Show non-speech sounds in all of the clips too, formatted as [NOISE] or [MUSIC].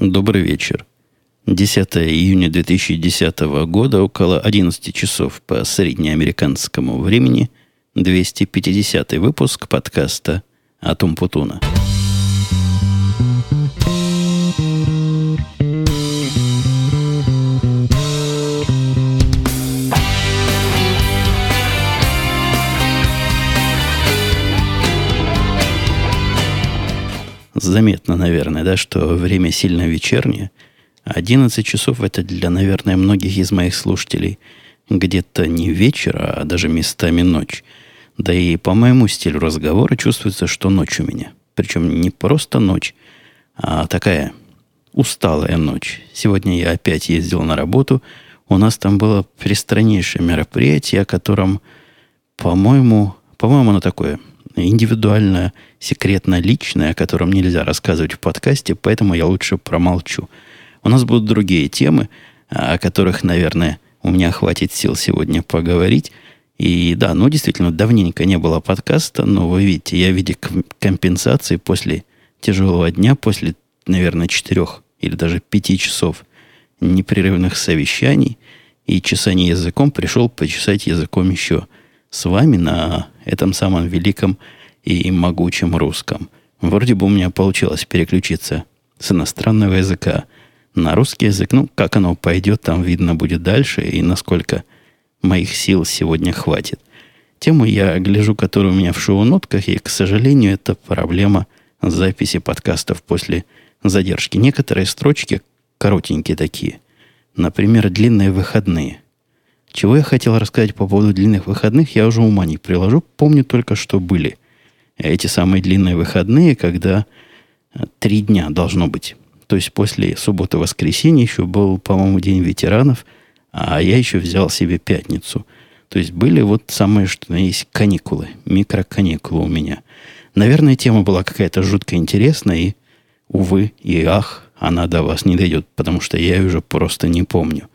Добрый вечер. 10 июня 2010 года, около 11 часов по среднеамериканскому времени, 250 выпуск подкаста «Атум Путуна». Заметно, наверное, да, что время сильно вечернее. 11 часов это для, наверное, многих из моих слушателей где-то не вечер, а даже местами ночь. Да и по моему стилю разговора чувствуется, что ночь у меня. Причем не просто ночь, а такая усталая ночь. Сегодня я опять ездил на работу. У нас там было пристраннейшее мероприятие, о котором, по-моему, по-моему, оно такое индивидуальное секретно личное, о котором нельзя рассказывать в подкасте, поэтому я лучше промолчу. У нас будут другие темы, о которых, наверное, у меня хватит сил сегодня поговорить. И да, ну действительно, давненько не было подкаста, но вы видите, я в виде компенсации после тяжелого дня, после, наверное, четырех или даже пяти часов непрерывных совещаний и чесания языком пришел почесать языком еще с вами на этом самом великом и могучем русском. Вроде бы у меня получилось переключиться с иностранного языка на русский язык. Ну, как оно пойдет, там видно будет дальше, и насколько моих сил сегодня хватит. Тему я гляжу, которая у меня в шоу-нотках, и, к сожалению, это проблема записи подкастов после задержки. Некоторые строчки коротенькие такие. Например, длинные выходные. Чего я хотел рассказать по поводу длинных выходных, я уже ума не приложу. Помню только, что были эти самые длинные выходные, когда э, три дня должно быть. То есть после субботы-воскресенья еще был, по-моему, День ветеранов, а я еще взял себе пятницу. То есть были вот самые, что есть, каникулы, микроканикулы у меня. Наверное, тема была какая-то жутко интересная, и, увы, и ах, она до вас не дойдет, потому что я ее уже просто не помню.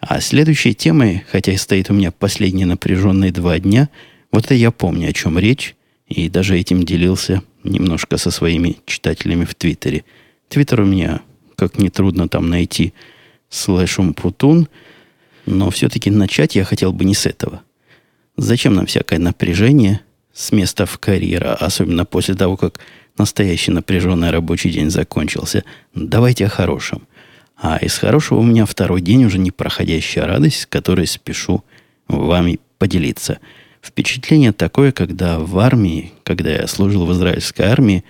А следующей темой, хотя и стоит у меня последние напряженные два дня, вот это я помню, о чем речь, и даже этим делился немножко со своими читателями в Твиттере. Твиттер у меня, как нетрудно там найти, слэшум путун, но все-таки начать я хотел бы не с этого. Зачем нам всякое напряжение с места в карьера, особенно после того, как настоящий напряженный рабочий день закончился? Давайте о хорошем. А из хорошего у меня второй день уже непроходящая радость, с которой спешу вами поделиться – Впечатление такое, когда в армии, когда я служил в израильской армии,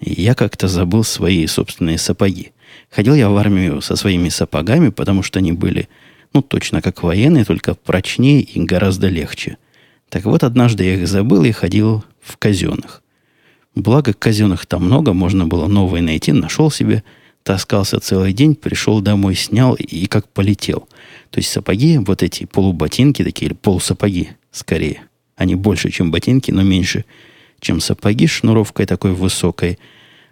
я как-то забыл свои собственные сапоги. Ходил я в армию со своими сапогами, потому что они были, ну, точно как военные, только прочнее и гораздо легче. Так вот, однажды я их забыл и ходил в казенных. Благо, казенных там много, можно было новые найти, нашел себе, таскался целый день, пришел домой, снял и как полетел. То есть сапоги, вот эти полуботинки такие, или полусапоги скорее, они больше, чем ботинки, но меньше, чем сапоги шнуровкой такой высокой.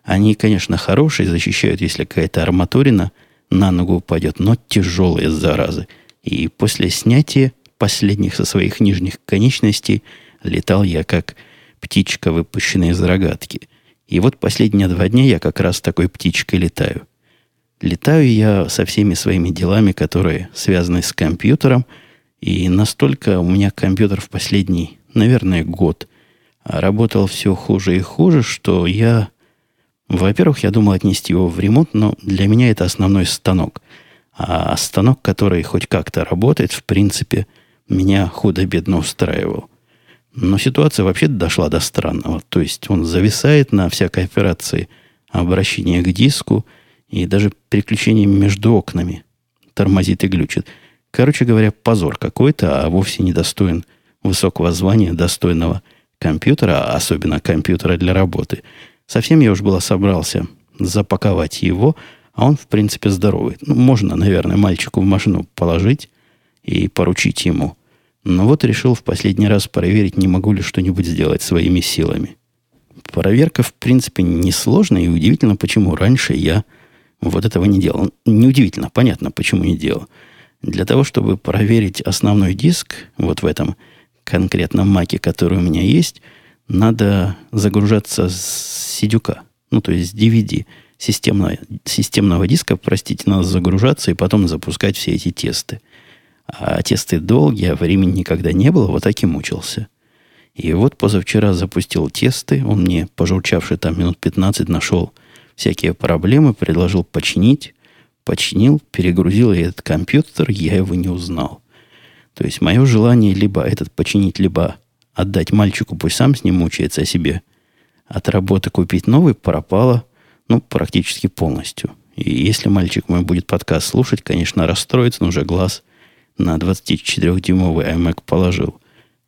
Они, конечно, хорошие, защищают, если какая-то арматурина на ногу упадет, но тяжелые заразы. И после снятия последних со своих нижних конечностей летал я как птичка, выпущенная из рогатки. И вот последние два дня я как раз такой птичкой летаю. Летаю я со всеми своими делами, которые связаны с компьютером – и настолько у меня компьютер в последний, наверное, год работал все хуже и хуже, что я... Во-первых, я думал отнести его в ремонт, но для меня это основной станок. А станок, который хоть как-то работает, в принципе, меня худо-бедно устраивал. Но ситуация вообще дошла до странного. То есть он зависает на всякой операции обращения к диску и даже переключение между окнами тормозит и глючит. Короче говоря, позор какой-то, а вовсе не достоин высокого звания, достойного компьютера, а особенно компьютера для работы. Совсем я уж было собрался запаковать его, а он, в принципе, здоровый. Ну, можно, наверное, мальчику в машину положить и поручить ему. Но вот решил в последний раз проверить, не могу ли что-нибудь сделать своими силами. Проверка, в принципе, несложная и удивительно, почему раньше я вот этого не делал. Неудивительно, понятно, почему не делал. Для того, чтобы проверить основной диск, вот в этом конкретном маке, который у меня есть, надо загружаться с сидюка, ну, то есть с DVD. системного, системного диска, простите, надо загружаться и потом запускать все эти тесты. А тесты долгие, а времени никогда не было, вот так и мучился. И вот позавчера запустил тесты, он мне, пожурчавший там минут 15, нашел всякие проблемы, предложил починить, починил, перегрузил я этот компьютер, я его не узнал. То есть мое желание либо этот починить, либо отдать мальчику, пусть сам с ним мучается о себе, от работы купить новый пропало, ну, практически полностью. И если мальчик мой будет подкаст слушать, конечно, расстроится, но уже глаз на 24-дюймовый iMac положил.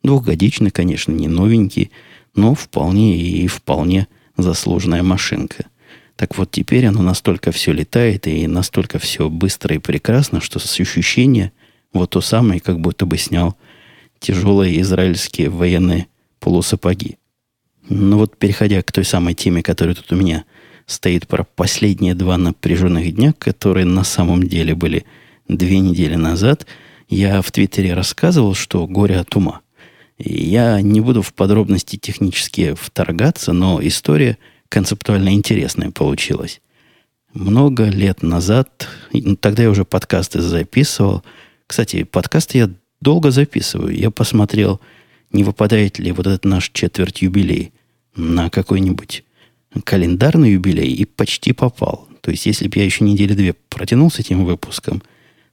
Двухгодичный, конечно, не новенький, но вполне и вполне заслуженная машинка. Так вот, теперь оно настолько все летает и настолько все быстро и прекрасно, что с ощущения вот то самое, как будто бы снял тяжелые израильские военные полусапоги. Ну вот, переходя к той самой теме, которая тут у меня стоит про последние два напряженных дня, которые на самом деле были две недели назад, я в Твиттере рассказывал, что горе от ума. Я не буду в подробности технически вторгаться, но история – концептуально интересное получилось. Много лет назад, ну, тогда я уже подкасты записывал. Кстати, подкасты я долго записываю. Я посмотрел, не выпадает ли вот этот наш четверть юбилей на какой-нибудь календарный юбилей и почти попал. То есть, если бы я еще недели две протянул с этим выпуском,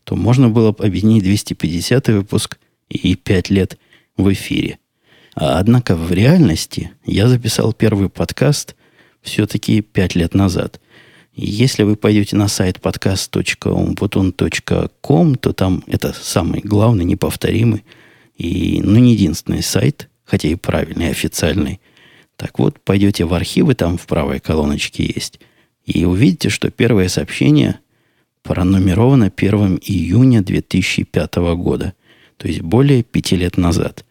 то можно было бы объединить 250 выпуск и 5 лет в эфире. А однако в реальности я записал первый подкаст все-таки пять лет назад. Если вы пойдете на сайт podcast.umputun.com, то там это самый главный, неповторимый и, ну, не единственный сайт, хотя и правильный, официальный. Так вот, пойдете в архивы, там в правой колоночке есть, и увидите, что первое сообщение пронумеровано 1 июня 2005 года, то есть более пяти лет назад –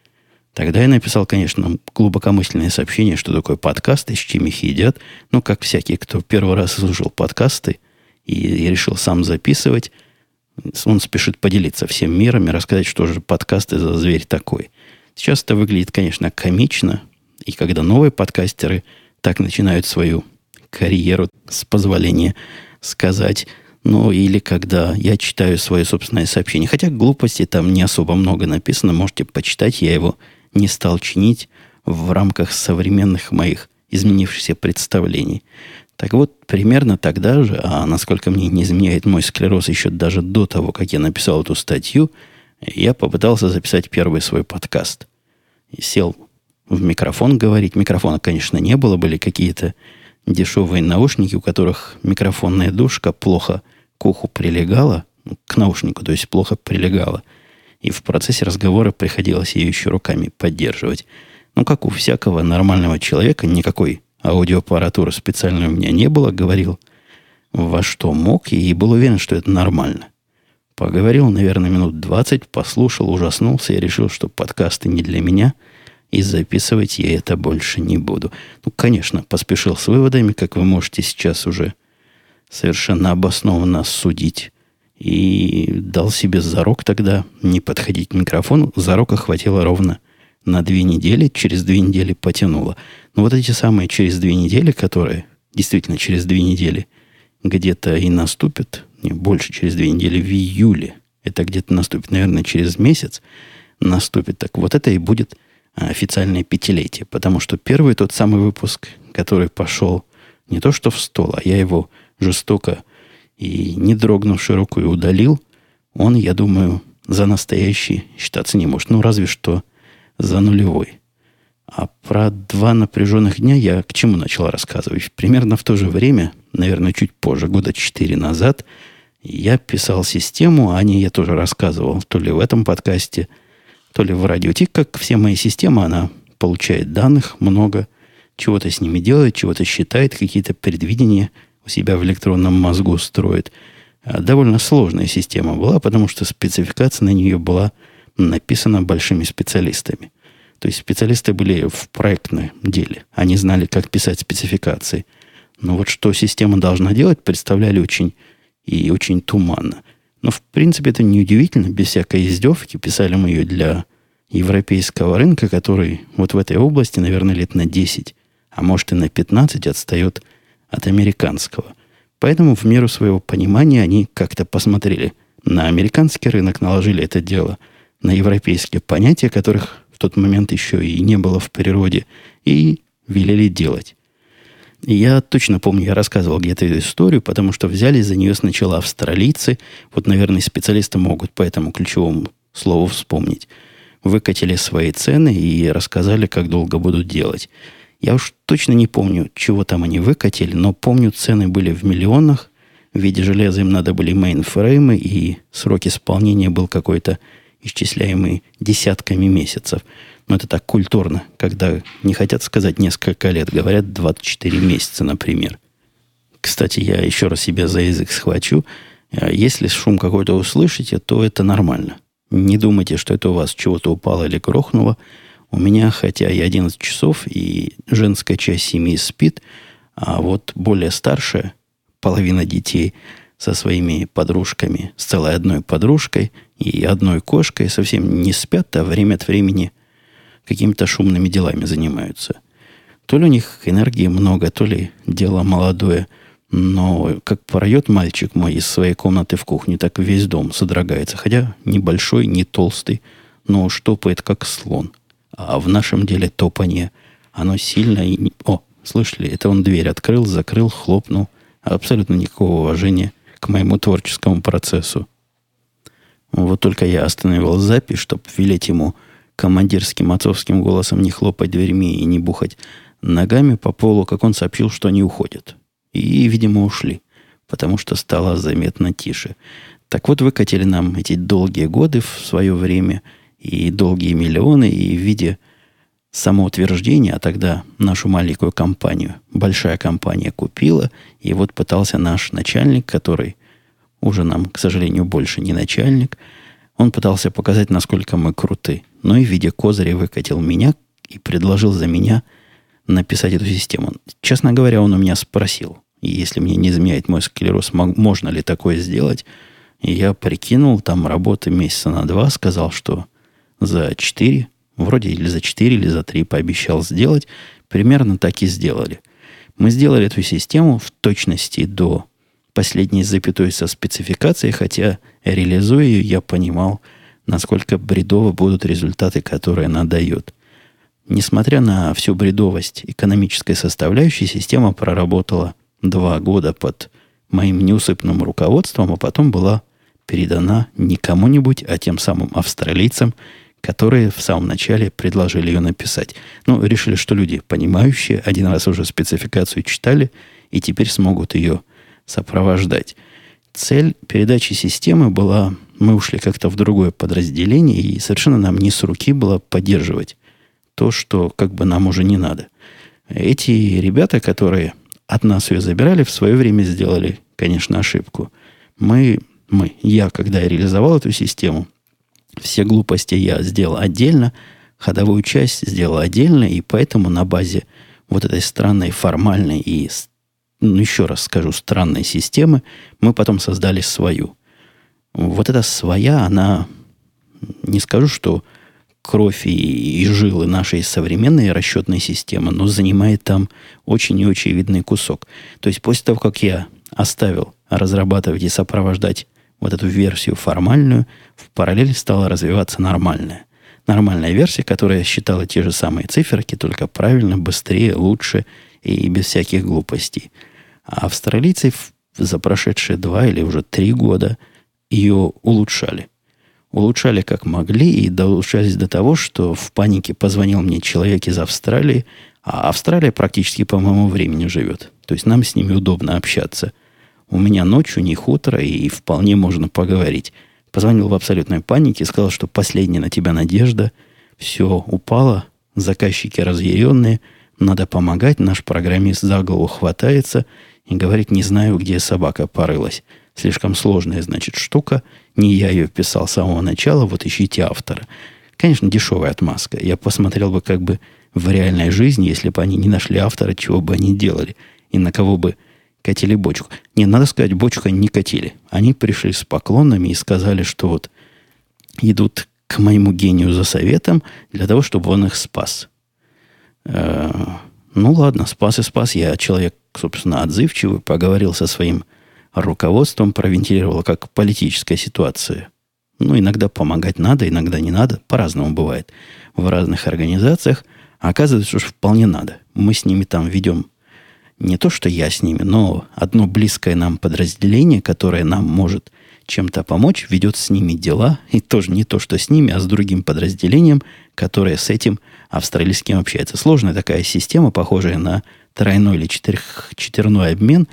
Тогда я написал, конечно, глубокомысленное сообщение, что такое подкасты, с чем их едят. Ну, как всякий, кто первый раз слушал подкасты и, и решил сам записывать, он спешит поделиться всем миром и рассказать, что же подкасты за зверь такой. Сейчас это выглядит, конечно, комично. И когда новые подкастеры так начинают свою карьеру, с позволения сказать, ну, или когда я читаю свое собственное сообщение. Хотя глупости там не особо много написано, можете почитать, я его не стал чинить в рамках современных моих изменившихся представлений. Так вот, примерно тогда же, а насколько мне не изменяет мой склероз еще даже до того, как я написал эту статью, я попытался записать первый свой подкаст. И сел в микрофон говорить. Микрофона, конечно, не было, были какие-то дешевые наушники, у которых микрофонная душка плохо к уху прилегала, к наушнику, то есть плохо прилегала – и в процессе разговора приходилось ее еще руками поддерживать. Ну, как у всякого нормального человека, никакой аудиоаппаратуры специальной у меня не было, говорил во что мог, и был уверен, что это нормально. Поговорил, наверное, минут 20, послушал, ужаснулся и решил, что подкасты не для меня, и записывать я это больше не буду. Ну, конечно, поспешил с выводами, как вы можете сейчас уже совершенно обоснованно судить и дал себе зарок тогда не подходить к микрофону. Зарока хватило ровно на две недели. Через две недели потянуло. Но вот эти самые через две недели, которые действительно через две недели где-то и наступят, не больше через две недели, в июле, это где-то наступит, наверное, через месяц наступит. Так вот это и будет официальное пятилетие. Потому что первый тот самый выпуск, который пошел не то что в стол, а я его жестоко и, не дрогнувши рукой, удалил, он, я думаю, за настоящий считаться не может. Ну, разве что за нулевой. А про два напряженных дня я к чему начал рассказывать? Примерно в то же время, наверное, чуть позже, года четыре назад, я писал систему, о ней я тоже рассказывал, то ли в этом подкасте, то ли в радио. И как все мои системы, она получает данных много, чего-то с ними делает, чего-то считает, какие-то предвидения – у себя в электронном мозгу строит. А довольно сложная система была, потому что спецификация на нее была написана большими специалистами. То есть специалисты были в проектном деле. Они знали, как писать спецификации. Но вот что система должна делать, представляли очень и очень туманно. Но, в принципе, это неудивительно. Без всякой издевки писали мы ее для европейского рынка, который вот в этой области, наверное, лет на 10, а может и на 15 отстает от американского. Поэтому в меру своего понимания они как-то посмотрели на американский рынок, наложили это дело на европейские понятия, которых в тот момент еще и не было в природе, и велели делать. Я точно помню, я рассказывал где-то эту историю, потому что взяли за нее сначала австралийцы. Вот, наверное, специалисты могут по этому ключевому слову вспомнить. Выкатили свои цены и рассказали, как долго будут делать. Я уж точно не помню, чего там они выкатили, но помню, цены были в миллионах. В виде железа им надо были мейнфреймы, и срок исполнения был какой-то исчисляемый десятками месяцев. Но это так культурно, когда не хотят сказать несколько лет, говорят 24 месяца, например. Кстати, я еще раз себя за язык схвачу. А если шум какой-то услышите, то это нормально. Не думайте, что это у вас чего-то упало или грохнуло. У меня, хотя и 11 часов, и женская часть семьи спит, а вот более старшая, половина детей со своими подружками, с целой одной подружкой и одной кошкой совсем не спят, а время от времени какими-то шумными делами занимаются. То ли у них энергии много, то ли дело молодое, но как порает мальчик мой из своей комнаты в кухню, так весь дом содрогается, хотя небольшой, не толстый, но штопает, как слон. А в нашем деле топанье, оно сильно и... О, слышали, это он дверь открыл, закрыл, хлопнул. Абсолютно никакого уважения к моему творческому процессу. Вот только я остановил запись, чтобы велеть ему командирским отцовским голосом не хлопать дверьми и не бухать ногами по полу, как он сообщил, что они уходят. И, видимо, ушли, потому что стало заметно тише. Так вот, выкатили нам эти долгие годы в свое время – и долгие миллионы, и в виде самоутверждения, а тогда нашу маленькую компанию, большая компания купила, и вот пытался наш начальник, который уже нам, к сожалению, больше не начальник, он пытался показать, насколько мы круты. Но и в виде козыря выкатил меня и предложил за меня написать эту систему. Честно говоря, он у меня спросил, если мне не изменяет мой склероз, можно ли такое сделать. И я прикинул, там работы месяца на два, сказал, что за 4, вроде или за 4, или за 3 пообещал сделать. Примерно так и сделали. Мы сделали эту систему в точности до последней запятой со спецификацией, хотя реализуя ее, я понимал, насколько бредово будут результаты, которые она дает. Несмотря на всю бредовость экономической составляющей, система проработала два года под моим неусыпным руководством, а потом была передана не кому-нибудь, а тем самым австралийцам, которые в самом начале предложили ее написать. Ну, решили, что люди, понимающие, один раз уже спецификацию читали, и теперь смогут ее сопровождать. Цель передачи системы была, мы ушли как-то в другое подразделение, и совершенно нам не с руки было поддерживать то, что как бы нам уже не надо. Эти ребята, которые от нас ее забирали, в свое время сделали, конечно, ошибку. Мы, мы, я, когда я реализовал эту систему, все глупости я сделал отдельно, ходовую часть сделал отдельно, и поэтому на базе вот этой странной формальной и, ну, еще раз скажу, странной системы мы потом создали свою. Вот эта своя, она, не скажу, что кровь и, и жилы нашей современной расчетной системы, но занимает там очень и очень видный кусок. То есть после того, как я оставил разрабатывать и сопровождать вот эту версию формальную, в параллель стала развиваться нормальная. Нормальная версия, которая считала те же самые циферки, только правильно, быстрее, лучше и без всяких глупостей. А австралийцы за прошедшие два или уже три года ее улучшали. Улучшали как могли и улучшались до того, что в панике позвонил мне человек из Австралии, а Австралия практически по моему времени живет. То есть нам с ними удобно общаться. У меня ночь, у них утро, и вполне можно поговорить. Позвонил в абсолютной панике, сказал, что последняя на тебя надежда. Все упало, заказчики разъяренные, надо помогать, наш программист за голову хватается и говорит, не знаю, где собака порылась. Слишком сложная, значит, штука. Не я ее писал с самого начала, вот ищите автора. Конечно, дешевая отмазка. Я посмотрел бы как бы в реальной жизни, если бы они не нашли автора, чего бы они делали, и на кого бы катили бочку. Не, надо сказать, бочку они не катили. Они пришли с поклонами и сказали, что вот идут к моему гению за советом для того, чтобы он их спас. Э, ну ладно, спас и спас. Я человек собственно, отзывчивый, поговорил со своим руководством, провентилировал, как политическая ситуация. Ну, иногда помогать надо, иногда не надо. По-разному бывает в разных организациях. А оказывается, что вполне надо. Мы с ними там ведем не то, что я с ними, но одно близкое нам подразделение, которое нам может чем-то помочь, ведет с ними дела, и тоже не то, что с ними, а с другим подразделением, которое с этим австралийским общается. Сложная такая система, похожая на тройной или четырех, четверной обмен,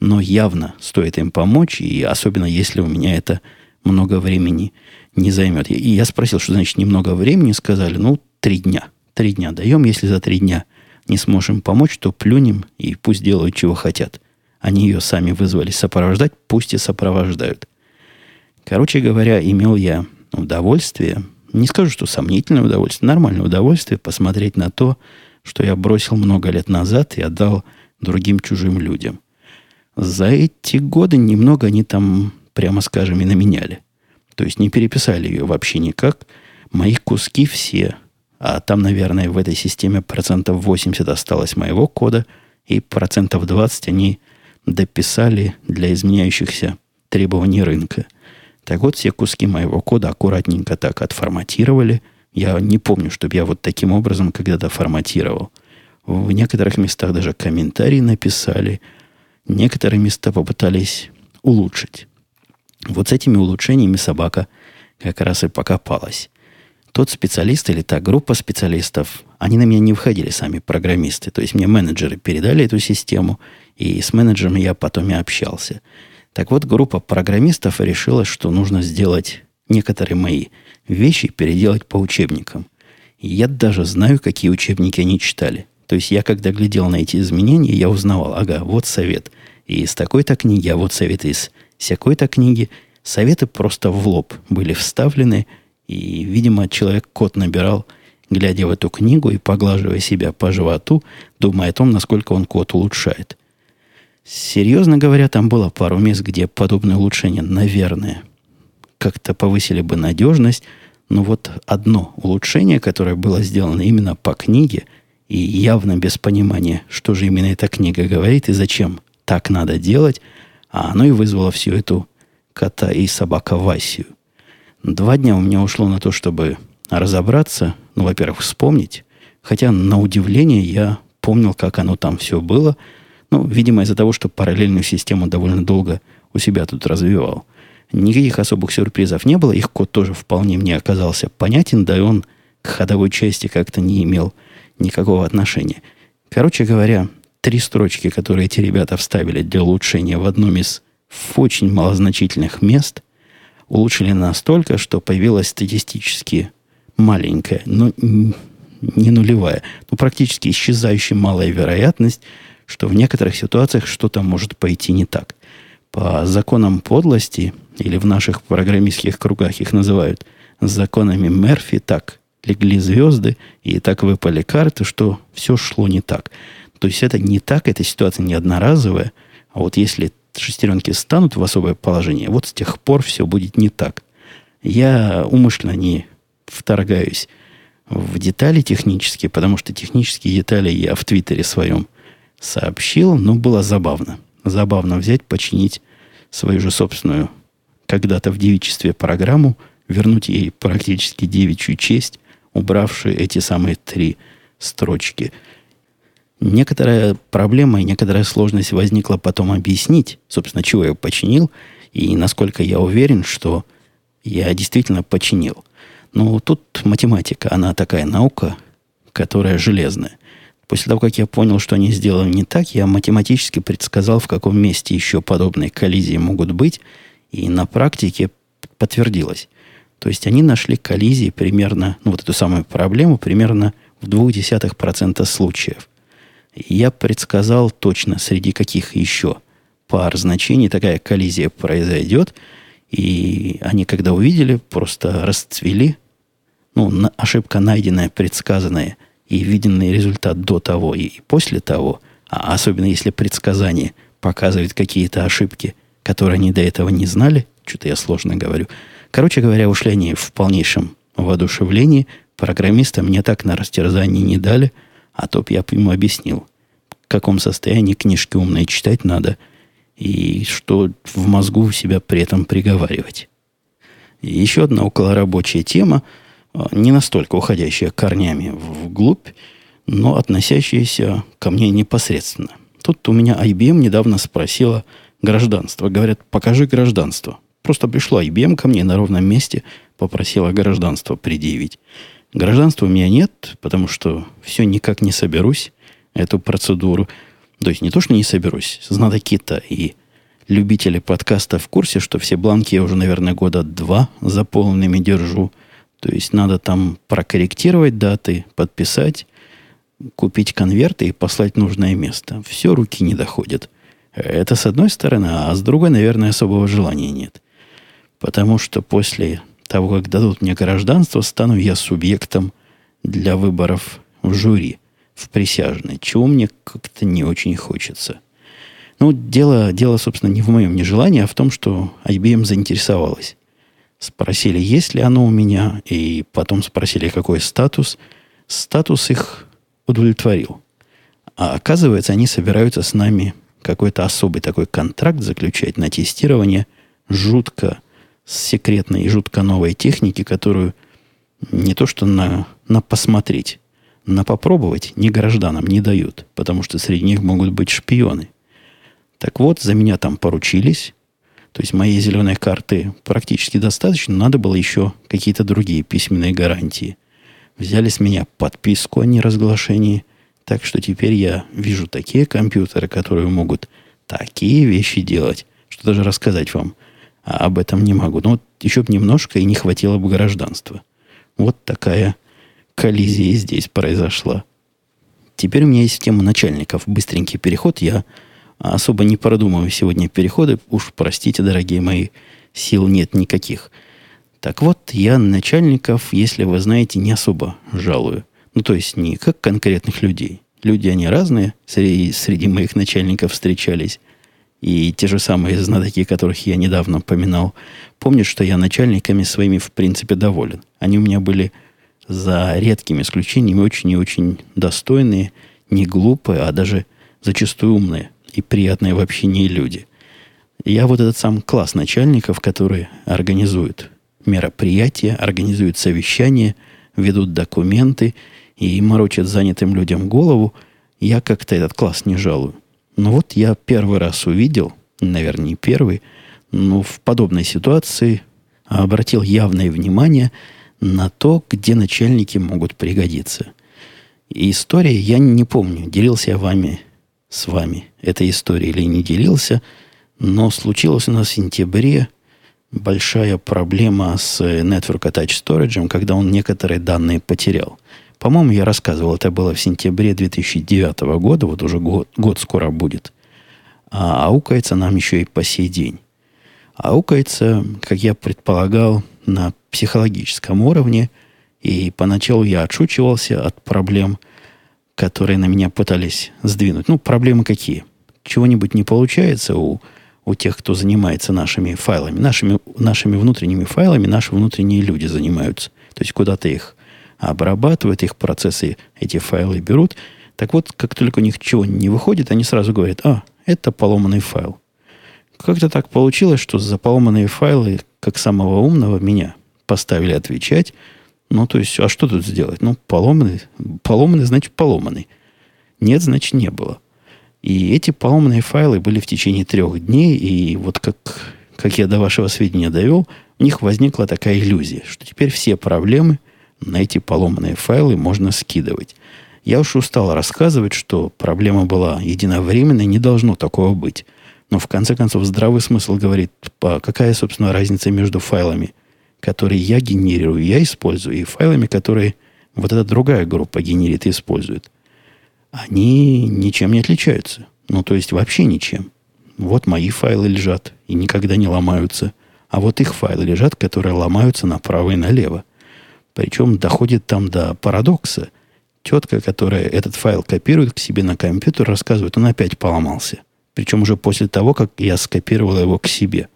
но явно стоит им помочь, и особенно если у меня это много времени не займет. И я спросил, что значит немного времени, сказали, ну, три дня. Три дня даем, если за три дня не сможем помочь, то плюнем и пусть делают, чего хотят. Они ее сами вызвали сопровождать, пусть и сопровождают. Короче говоря, имел я удовольствие, не скажу, что сомнительное удовольствие, нормальное удовольствие посмотреть на то, что я бросил много лет назад и отдал другим чужим людям. За эти годы немного они там, прямо скажем, и наменяли. То есть не переписали ее вообще никак. Мои куски все, а там, наверное, в этой системе процентов 80 осталось моего кода, и процентов 20 они дописали для изменяющихся требований рынка. Так вот, все куски моего кода аккуратненько так отформатировали. Я не помню, чтобы я вот таким образом когда-то форматировал. В некоторых местах даже комментарии написали. Некоторые места попытались улучшить. Вот с этими улучшениями собака как раз и покопалась. Тот специалист или та группа специалистов, они на меня не входили сами, программисты. То есть мне менеджеры передали эту систему, и с менеджером я потом и общался. Так вот, группа программистов решила, что нужно сделать некоторые мои вещи переделать по учебникам. И я даже знаю, какие учебники они читали. То есть я, когда глядел на эти изменения, я узнавал, ага, вот совет из такой-то книги, а вот совет из всякой-то книги. Советы просто в лоб были вставлены, и, видимо, человек код набирал, глядя в эту книгу и поглаживая себя по животу, думая о том, насколько он код улучшает. Серьезно говоря, там было пару мест, где подобные улучшения, наверное, как-то повысили бы надежность, но вот одно улучшение, которое было сделано именно по книге, и явно без понимания, что же именно эта книга говорит и зачем так надо делать, а оно и вызвало всю эту кота и собака Васию. Два дня у меня ушло на то, чтобы разобраться, ну, во-первых, вспомнить, хотя на удивление я помнил, как оно там все было – ну, видимо, из-за того, что параллельную систему довольно долго у себя тут развивал. Никаких особых сюрпризов не было. Их код тоже вполне мне оказался понятен, да и он к ходовой части как-то не имел никакого отношения. Короче говоря, три строчки, которые эти ребята вставили для улучшения в одном из очень малозначительных мест, улучшили настолько, что появилась статистически маленькая, но не нулевая, но практически исчезающая малая вероятность, что в некоторых ситуациях что-то может пойти не так. По законам подлости, или в наших программистских кругах их называют законами Мерфи, так легли звезды, и так выпали карты, что все шло не так. То есть это не так, эта ситуация не одноразовая, а вот если шестеренки станут в особое положение, вот с тех пор все будет не так. Я умышленно не вторгаюсь в детали технические, потому что технические детали я в Твиттере своем сообщил, но было забавно. Забавно взять, починить свою же собственную когда-то в девичестве программу, вернуть ей практически девичью честь, убравшие эти самые три строчки. Некоторая проблема и некоторая сложность возникла потом объяснить, собственно, чего я починил, и насколько я уверен, что я действительно починил. Но тут математика, она такая наука, которая железная. После того, как я понял, что они сделали не так, я математически предсказал, в каком месте еще подобные коллизии могут быть, и на практике подтвердилось. То есть они нашли коллизии примерно, ну вот эту самую проблему, примерно в 0,2% случаев. Я предсказал точно, среди каких еще пар значений такая коллизия произойдет. И они, когда увидели, просто расцвели. Ну, ошибка найденная, предсказанная – и виденный результат до того и после того, а особенно если предсказание показывает какие-то ошибки, которые они до этого не знали, что-то я сложно говорю. Короче говоря, ушли они в полнейшем воодушевлении. Программиста мне так на растерзание не дали, а то б я ему объяснил, каком состоянии книжки умные читать надо и что в мозгу себя при этом приговаривать. Еще одна околорабочая тема, а, не настолько уходящая корнями вглубь, но относящаяся ко мне непосредственно. Тут у меня IBM недавно спросила гражданство. Говорят, покажи гражданство. Просто пришла IBM ко мне на ровном месте, попросила гражданство предъявить. Гражданства у меня нет, потому что все никак не соберусь, эту процедуру. То есть не то, что не соберусь, знатоки-то и любители подкаста в курсе, что все бланки я уже, наверное, года два заполненными держу. То есть надо там прокорректировать даты, подписать, купить конверты и послать нужное место. Все руки не доходят. Это с одной стороны, а с другой, наверное, особого желания нет. Потому что после того, как дадут мне гражданство, стану я субъектом для выборов в жюри, в присяжной, чего мне как-то не очень хочется. Ну, дело, дело, собственно, не в моем нежелании, а в том, что IBM заинтересовалась. Спросили, есть ли оно у меня, и потом спросили, какой статус. Статус их удовлетворил. А оказывается, они собираются с нами какой-то особый такой контракт заключать на тестирование жутко секретной и жутко новой техники, которую не то что на, на посмотреть, на попробовать ни гражданам не дают, потому что среди них могут быть шпионы. Так вот, за меня там поручились, то есть моей зеленой карты практически достаточно, надо было еще какие-то другие письменные гарантии. Взяли с меня подписку о неразглашении, так что теперь я вижу такие компьютеры, которые могут такие вещи делать, что даже рассказать вам а об этом не могу. Но вот еще бы немножко и не хватило бы гражданства. Вот такая коллизия здесь произошла. Теперь у меня есть тема начальников. Быстренький переход. Я особо не продумываю сегодня переходы. Уж простите, дорогие мои, сил нет никаких. Так вот, я начальников, если вы знаете, не особо жалую. Ну, то есть не как конкретных людей. Люди, они разные. Среди, среди моих начальников встречались. И те же самые знатоки, которых я недавно поминал, помнят, что я начальниками своими в принципе доволен. Они у меня были за редкими исключениями очень и очень достойные, не глупые, а даже зачастую умные и приятные в общении люди. Я вот этот сам класс начальников, которые организуют мероприятия, организуют совещания, ведут документы и морочат занятым людям голову, я как-то этот класс не жалую. Но вот я первый раз увидел, наверное, не первый, но в подобной ситуации обратил явное внимание на то, где начальники могут пригодиться. И история, я не помню, делился я вами, с вами этой историей или не делился, но случилось у нас в сентябре большая проблема с Network Attached Storage, когда он некоторые данные потерял. По-моему, я рассказывал, это было в сентябре 2009 года, вот уже год, год скоро будет. А аукается нам еще и по сей день. Аукается, как я предполагал, на психологическом уровне, и поначалу я отшучивался от проблем, которые на меня пытались сдвинуть. Ну, проблемы какие? Чего-нибудь не получается у у тех, кто занимается нашими файлами. Нашими, нашими внутренними файлами наши внутренние люди занимаются. То есть куда-то их обрабатывают, их процессы эти файлы берут. Так вот, как только у них чего не выходит, они сразу говорят, а, это поломанный файл. Как-то так получилось, что за поломанные файлы, как самого умного, меня поставили отвечать. Ну, то есть, а что тут сделать? Ну, поломанный, поломанный, значит, поломанный. Нет, значит, не было. И эти поломанные файлы были в течение трех дней, и вот как, как я до вашего сведения довел, у них возникла такая иллюзия, что теперь все проблемы на эти поломанные файлы можно скидывать. Я уж устал рассказывать, что проблема была единовременной, не должно такого быть. Но в конце концов здравый смысл говорит, какая, собственно, разница между файлами, которые я генерирую, я использую, и файлами, которые вот эта другая группа генерит и использует они ничем не отличаются. Ну, то есть вообще ничем. Вот мои файлы лежат и никогда не ломаются. А вот их файлы лежат, которые ломаются направо и налево. Причем доходит там до парадокса. Тетка, которая этот файл копирует к себе на компьютер, рассказывает, он опять поломался. Причем уже после того, как я скопировал его к себе.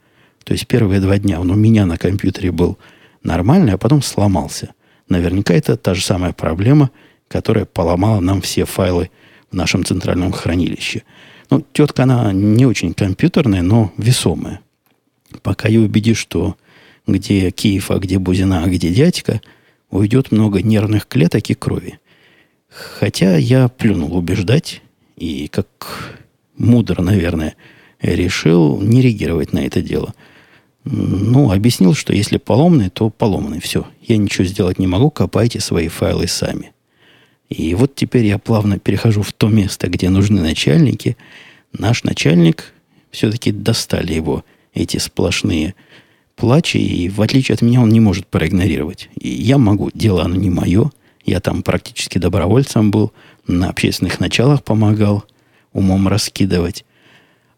То есть первые два дня он у меня на компьютере был нормальный, а потом сломался. Наверняка это та же самая проблема – которая поломала нам все файлы в нашем центральном хранилище. Ну, тетка, она не очень компьютерная, но весомая. Пока я убедишь, что где Киев, а где Бузина, а где дядька, уйдет много нервных клеток и крови. Хотя я плюнул убеждать, и как мудро, наверное, решил не реагировать на это дело. Ну, объяснил, что если поломный, то поломанный. Все. Я ничего сделать не могу, копайте свои файлы сами. И вот теперь я плавно перехожу в то место, где нужны начальники. Наш начальник, все-таки достали его эти сплошные плачи, и в отличие от меня он не может проигнорировать. И я могу, дело оно не мое, я там практически добровольцем был, на общественных началах помогал умом раскидывать.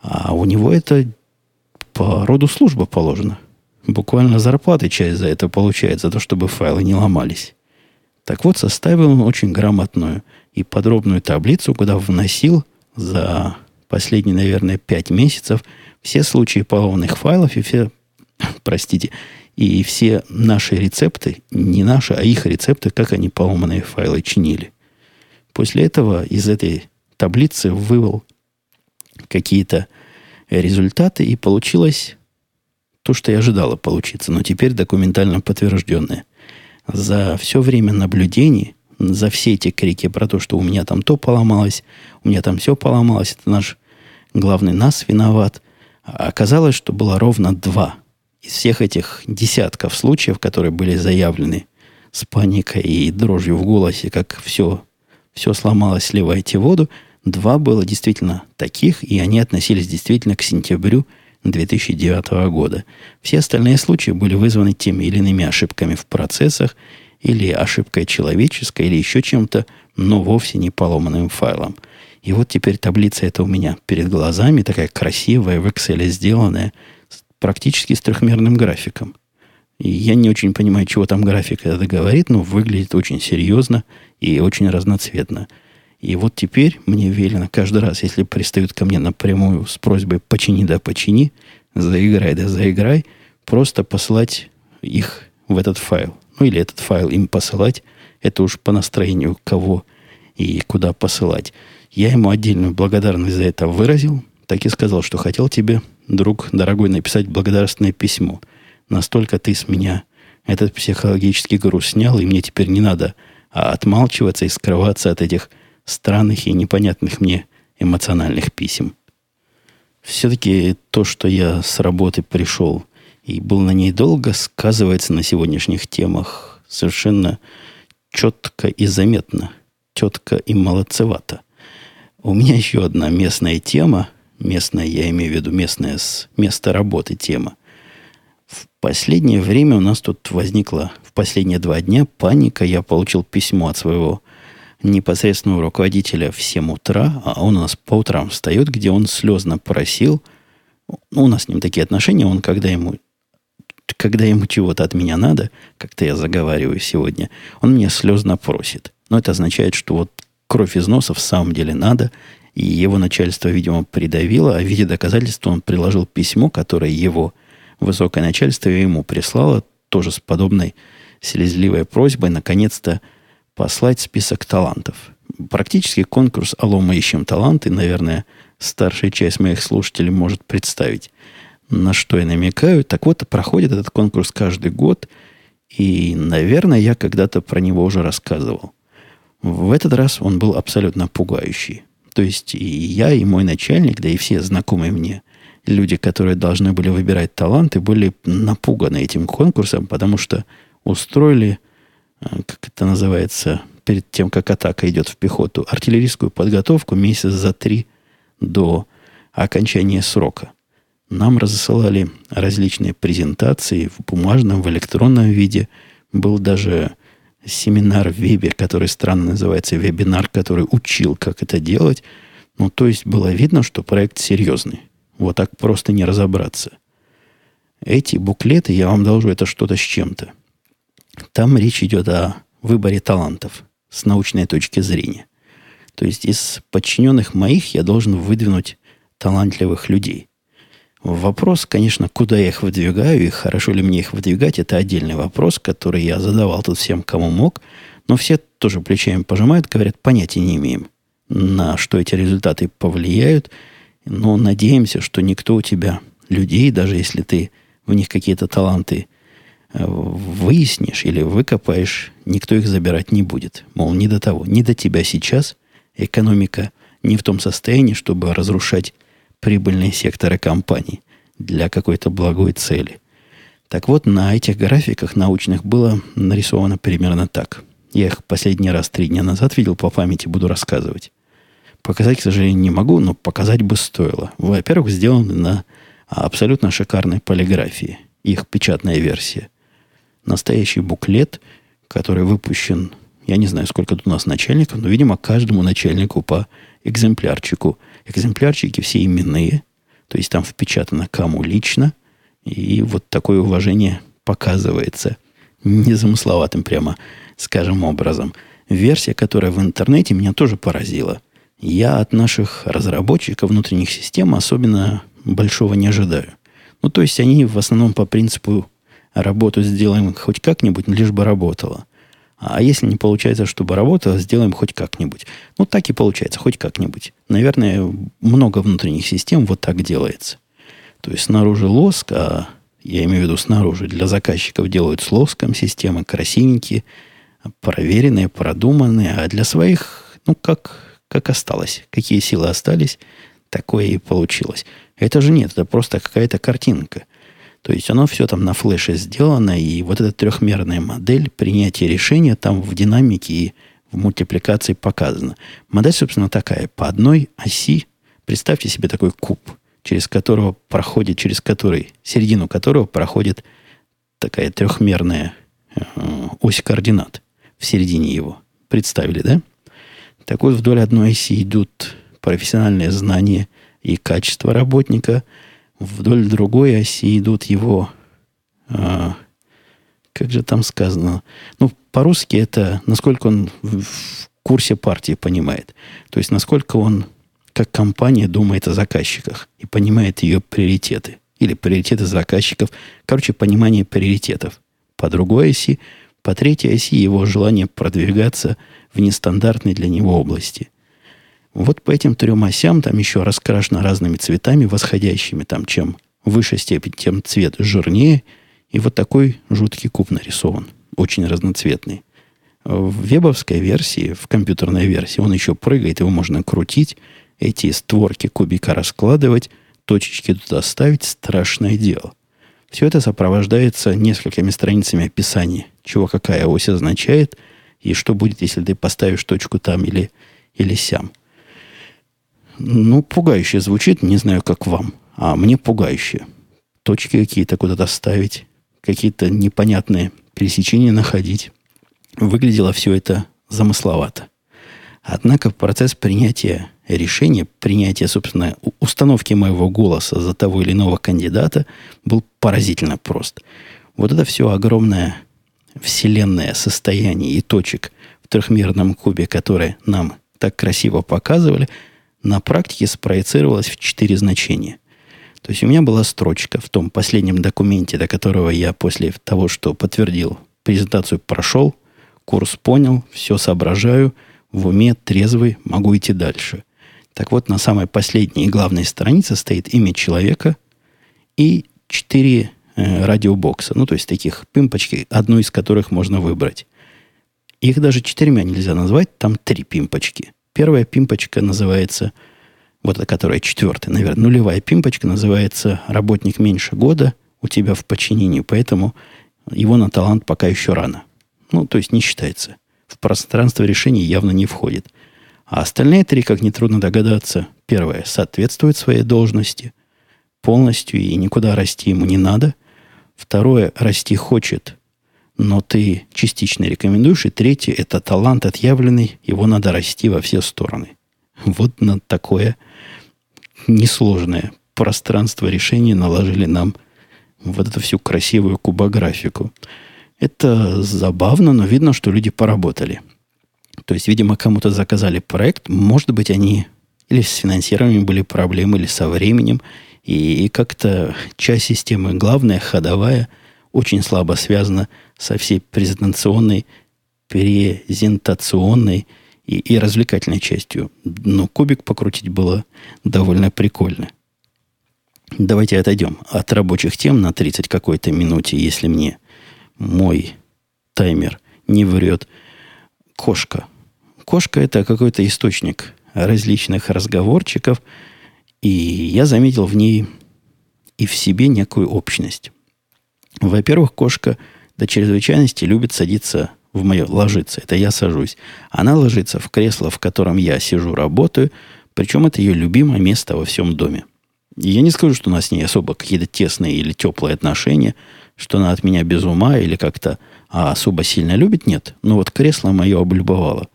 А у него это по роду служба положено. Буквально зарплаты часть за это получает, за то, чтобы файлы не ломались. Так вот, составил он очень грамотную и подробную таблицу, куда вносил за последние, наверное, пять месяцев все случаи поломанных файлов и все, [CLEARS THROAT] простите, и все наши рецепты, не наши, а их рецепты, как они поломанные файлы чинили. После этого из этой таблицы вывел какие-то результаты, и получилось то, что я ожидала получиться, но теперь документально подтвержденное – за все время наблюдений, за все эти крики про то, что у меня там то поломалось, у меня там все поломалось, это наш главный нас виноват, оказалось, что было ровно два. Из всех этих десятков случаев, которые были заявлены с паникой и дрожью в голосе, как все, все сломалось, сливайте воду, два было действительно таких, и они относились действительно к сентябрю 2009 года. Все остальные случаи были вызваны теми или иными ошибками в процессах, или ошибкой человеческой, или еще чем-то, но вовсе не поломанным файлом. И вот теперь таблица эта у меня перед глазами, такая красивая, в Excel сделанная, практически с трехмерным графиком. И я не очень понимаю, чего там график это говорит, но выглядит очень серьезно и очень разноцветно. И вот теперь мне велено каждый раз, если пристают ко мне напрямую с просьбой «почини да почини», «заиграй да заиграй», просто посылать их в этот файл. Ну, или этот файл им посылать. Это уж по настроению кого и куда посылать. Я ему отдельную благодарность за это выразил. Так и сказал, что хотел тебе, друг дорогой, написать благодарственное письмо. Настолько ты с меня этот психологический груз снял, и мне теперь не надо а отмалчиваться и скрываться от этих странных и непонятных мне эмоциональных писем. Все-таки то, что я с работы пришел и был на ней долго, сказывается на сегодняшних темах совершенно четко и заметно, четко и молодцевато. У меня еще одна местная тема, местная, я имею в виду местная с места работы тема. В последнее время у нас тут возникла, в последние два дня паника. Я получил письмо от своего непосредственного руководителя в 7 утра, а он у нас по утрам встает, где он слезно просил, ну, у нас с ним такие отношения, он когда ему когда ему чего-то от меня надо, как-то я заговариваю сегодня, он меня слезно просит. Но это означает, что вот кровь из носа в самом деле надо, и его начальство, видимо, придавило, а в виде доказательства он приложил письмо, которое его высокое начальство ему прислало, тоже с подобной слезливой просьбой, наконец-то, послать список талантов. Практически конкурс «Алло, мы ищем таланты», наверное, старшая часть моих слушателей может представить, на что я намекаю. Так вот, проходит этот конкурс каждый год, и, наверное, я когда-то про него уже рассказывал. В этот раз он был абсолютно пугающий. То есть и я, и мой начальник, да и все знакомые мне люди, которые должны были выбирать таланты, были напуганы этим конкурсом, потому что устроили Э, как это называется, перед тем, как атака идет в пехоту, артиллерийскую подготовку месяц за три до окончания срока. Нам рассылали различные презентации в бумажном, в электронном виде. Был даже семинар в Вебе, который странно называется вебинар, который учил, как это делать. Ну, то есть было видно, что проект серьезный. Вот так просто не разобраться. Эти буклеты, я вам должу, это что-то с чем-то. Там речь идет о выборе талантов с научной точки зрения. То есть из подчиненных моих я должен выдвинуть талантливых людей. Вопрос, конечно, куда я их выдвигаю и хорошо ли мне их выдвигать, это отдельный вопрос, который я задавал тут всем, кому мог, но все тоже плечами пожимают, говорят, понятия не имеем. на что эти результаты повлияют, но надеемся, что никто у тебя, людей, даже если ты в них какие-то таланты э, выяснишь или выкопаешь, никто их забирать не будет. Мол, не до того, не до тебя сейчас экономика не в том состоянии, чтобы разрушать прибыльные секторы компании для какой-то благой цели. Так вот, на этих графиках научных было нарисовано примерно так. Я их последний раз три дня назад видел по памяти, буду рассказывать. Показать, к сожалению, не могу, но показать бы стоило. Во-первых, сделаны на абсолютно шикарной полиграфии. Их печатная версия. Настоящий буклет, который выпущен, я не знаю, сколько тут у нас начальников, но, видимо, каждому начальнику по экземплярчику. Экземплярчики все именные, то есть там впечатано кому лично, и вот такое уважение показывается незамысловатым прямо, скажем, образом. Версия, которая в интернете, меня тоже поразила. Я от наших разработчиков внутренних систем особенно большого не ожидаю. Ну, то есть они в основном по принципу работу сделаем хоть как-нибудь, лишь бы работала. А если не получается, чтобы работало, сделаем хоть как-нибудь. Ну, так и получается, хоть как-нибудь. Наверное, много внутренних систем вот так делается. То есть снаружи лоск, а я имею в виду снаружи, для заказчиков делают с лоском системы, красивенькие, проверенные, продуманные, а для своих, ну, как, как осталось. Какие силы остались, такое и получилось. Это же нет, это просто какая-то картинка – то есть оно все там на флеше сделано, и вот эта трехмерная модель принятия решения там в динамике и в мультипликации показана. Модель, собственно, такая. По одной оси, представьте себе такой куб, через которого проходит, через который, середину которого проходит такая трехмерная э, ось координат в середине его. Представили, да? Так вот, вдоль одной оси идут профессиональные знания и качество работника – вдоль другой оси идут его... А, как же там сказано? Ну, по-русски это насколько он в, в курсе партии понимает. То есть, насколько он, как компания, думает о заказчиках и понимает ее приоритеты. Или приоритеты заказчиков. Короче, понимание приоритетов. По другой оси, по третьей оси его желание продвигаться в нестандартной для него области – вот по этим трем осям там еще раскрашено разными цветами восходящими. Там чем выше степень, тем цвет жирнее. И вот такой жуткий куб нарисован. Очень разноцветный. В вебовской версии, в компьютерной версии, он еще прыгает, его можно крутить, эти створки кубика раскладывать, точечки туда ставить. Страшное дело. Все это сопровождается несколькими страницами описания, чего какая ось означает, и что будет, если ты поставишь точку там или, или сям. Ну, пугающе звучит, не знаю, как вам, а мне пугающе. Точки какие-то куда-то ставить, какие-то непонятные пересечения находить. Выглядело все это замысловато. Однако процесс принятия решения, принятия, собственно, установки моего голоса за того или иного кандидата был поразительно прост. Вот это все огромное вселенное состояние и точек в трехмерном кубе, которые нам так красиво показывали – на практике спроецировалось в четыре значения. То есть у меня была строчка в том последнем документе, до которого я после того, что подтвердил, презентацию прошел, курс понял, все соображаю, в уме трезвый, могу идти дальше. Так вот, на самой последней и главной странице стоит имя человека и четыре э, радиобокса. Ну, то есть таких пимпочки, одну из которых можно выбрать. Их даже четырьмя нельзя назвать, там три пимпочки – Первая пимпочка называется, вот эта, которая четвертая, наверное, нулевая пимпочка называется «Работник меньше года у тебя в подчинении», поэтому его на талант пока еще рано. Ну, то есть не считается. В пространство решений явно не входит. А остальные три, как нетрудно догадаться, первое, соответствует своей должности полностью и никуда расти ему не надо. Второе, расти хочет, но ты частично рекомендуешь. И третье – это талант отъявленный, его надо расти во все стороны. Вот на такое несложное пространство решения наложили нам вот эту всю красивую кубографику. Это забавно, но видно, что люди поработали. То есть, видимо, кому-то заказали проект. Может быть, они или с финансированием были проблемы, или со временем. И как-то часть системы, главная, ходовая, очень слабо связана со всей презентационной, презентационной и, и развлекательной частью. Но кубик покрутить было довольно прикольно. Давайте отойдем от рабочих тем на 30 какой-то минуте, если мне мой таймер не врет. Кошка. Кошка – это какой-то источник различных разговорчиков, и я заметил в ней и в себе некую общность. Во-первых, кошка до чрезвычайности любит садиться в мое, ложиться. Это я сажусь. Она ложится в кресло, в котором я сижу, работаю, причем это ее любимое место во всем доме. Я не скажу, что у нас с ней особо какие-то тесные или теплые отношения, что она от меня без ума или как-то а особо сильно любит, нет. Но вот кресло мое облюбовало.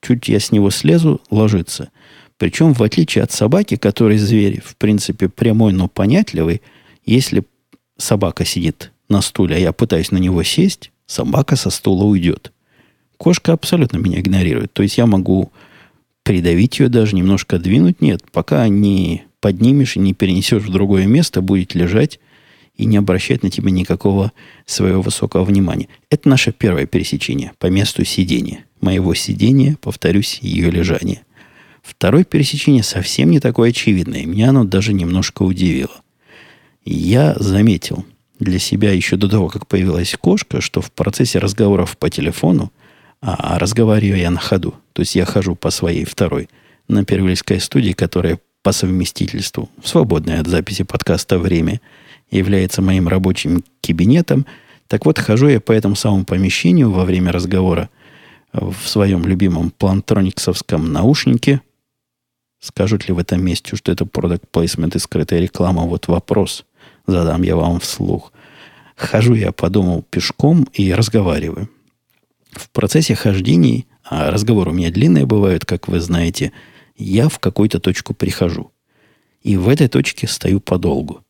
Чуть я с него слезу, ложится. Причем, в отличие от собаки, который зверь, в принципе, прямой, но понятливый, если собака сидит на стуле, а я пытаюсь на него сесть, собака со стула уйдет. Кошка абсолютно меня игнорирует. То есть я могу придавить ее даже, немножко двинуть. Нет, пока не поднимешь и не перенесешь в другое место, будет лежать и не обращать на тебя никакого своего высокого внимания. Это наше первое пересечение по месту сидения. Моего сидения, повторюсь, ее лежания. Второе пересечение совсем не такое очевидное. Меня оно даже немножко удивило. Я заметил для себя еще до того, как появилась кошка, что в процессе разговоров по телефону, а разговариваю я на ходу, то есть я хожу по своей второй на первильской студии, которая по совместительству, свободное от записи подкаста время – является моим рабочим кабинетом. Так вот, хожу я по этому самому помещению во время разговора в своем любимом плантрониксовском наушнике. Скажут ли в этом месте, что это продукт плейсмент и скрытая реклама? Вот вопрос задам я вам вслух. Хожу я, подумал, пешком и разговариваю. В процессе хождений, а разговоры у меня длинные бывают, как вы знаете, я в какую-то точку прихожу. И в этой точке стою подолгу.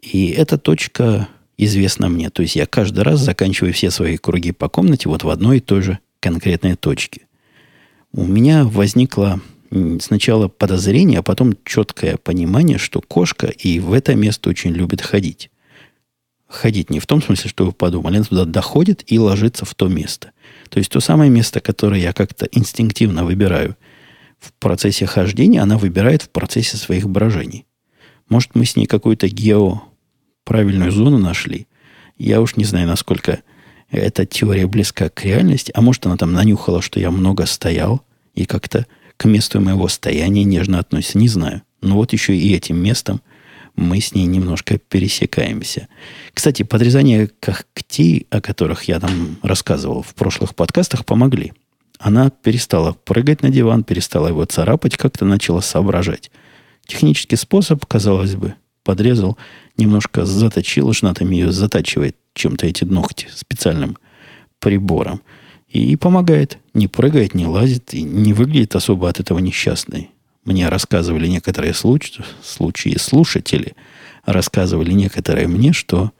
И эта точка известна мне. То есть я каждый раз заканчиваю все свои круги по комнате вот в одной и той же конкретной точке. У меня возникло сначала подозрение, а потом четкое понимание, что кошка и в это место очень любит ходить. Ходить не в том смысле, что вы подумали, она туда доходит и ложится в то место. То есть то самое место, которое я как-то инстинктивно выбираю в процессе хождения, она выбирает в процессе своих брожений. Может, мы с ней какую-то гео правильную зону нашли. Я уж не знаю, насколько эта теория близка к реальности. А может, она там нанюхала, что я много стоял и как-то к месту моего стояния нежно относится. Не знаю. Но вот еще и этим местом мы с ней немножко пересекаемся. Кстати, подрезание когтей, о которых я там рассказывал в прошлых подкастах, помогли. Она перестала прыгать на диван, перестала его царапать, как-то начала соображать. Технический способ, казалось бы, подрезал, немножко заточил, жена там ее затачивает чем-то эти ногти специальным прибором. И помогает. Не прыгает, не лазит, и не выглядит особо от этого несчастной. Мне рассказывали некоторые случаи, случаи слушатели, рассказывали некоторые мне, что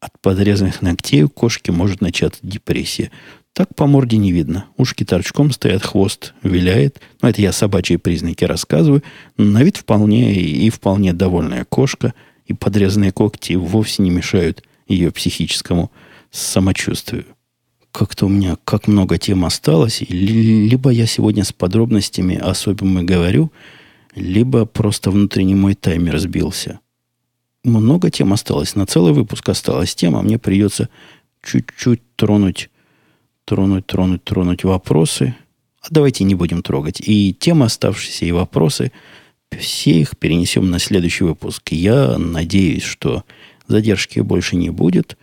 от подрезанных ногтей у кошки может начаться депрессия. Так по морде не видно. Ушки торчком стоят, хвост виляет. Ну, это я собачьи признаки рассказываю. На вид вполне и вполне довольная кошка. И подрезанные когти вовсе не мешают ее психическому самочувствию. Как-то у меня как много тем осталось. Либо я сегодня с подробностями особенно говорю, либо просто внутренний мой таймер сбился. Много тем осталось. На целый выпуск осталось тем, а мне придется чуть-чуть тронуть тронуть, тронуть, тронуть вопросы. А давайте не будем трогать. И темы оставшиеся, и вопросы, все их перенесем на следующий выпуск. Я надеюсь, что задержки больше не будет.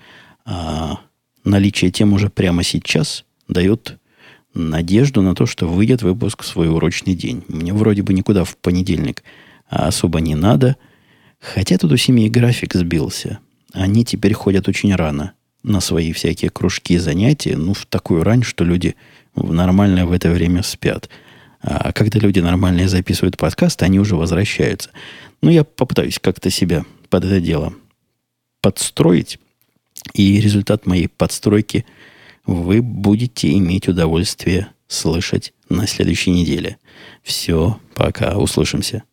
А наличие тем уже прямо сейчас дает надежду на то, что выйдет выпуск в свой урочный день. Мне вроде бы никуда в понедельник особо не надо. Хотя тут у семьи график сбился. Они теперь ходят очень рано на свои всякие кружки и занятия, ну, в такую рань, что люди нормально в это время спят. А когда люди нормальные записывают подкаст, они уже возвращаются. Ну, я попытаюсь как-то себя под это дело подстроить. И результат моей подстройки вы будете иметь удовольствие слышать на следующей неделе. Все, пока, услышимся.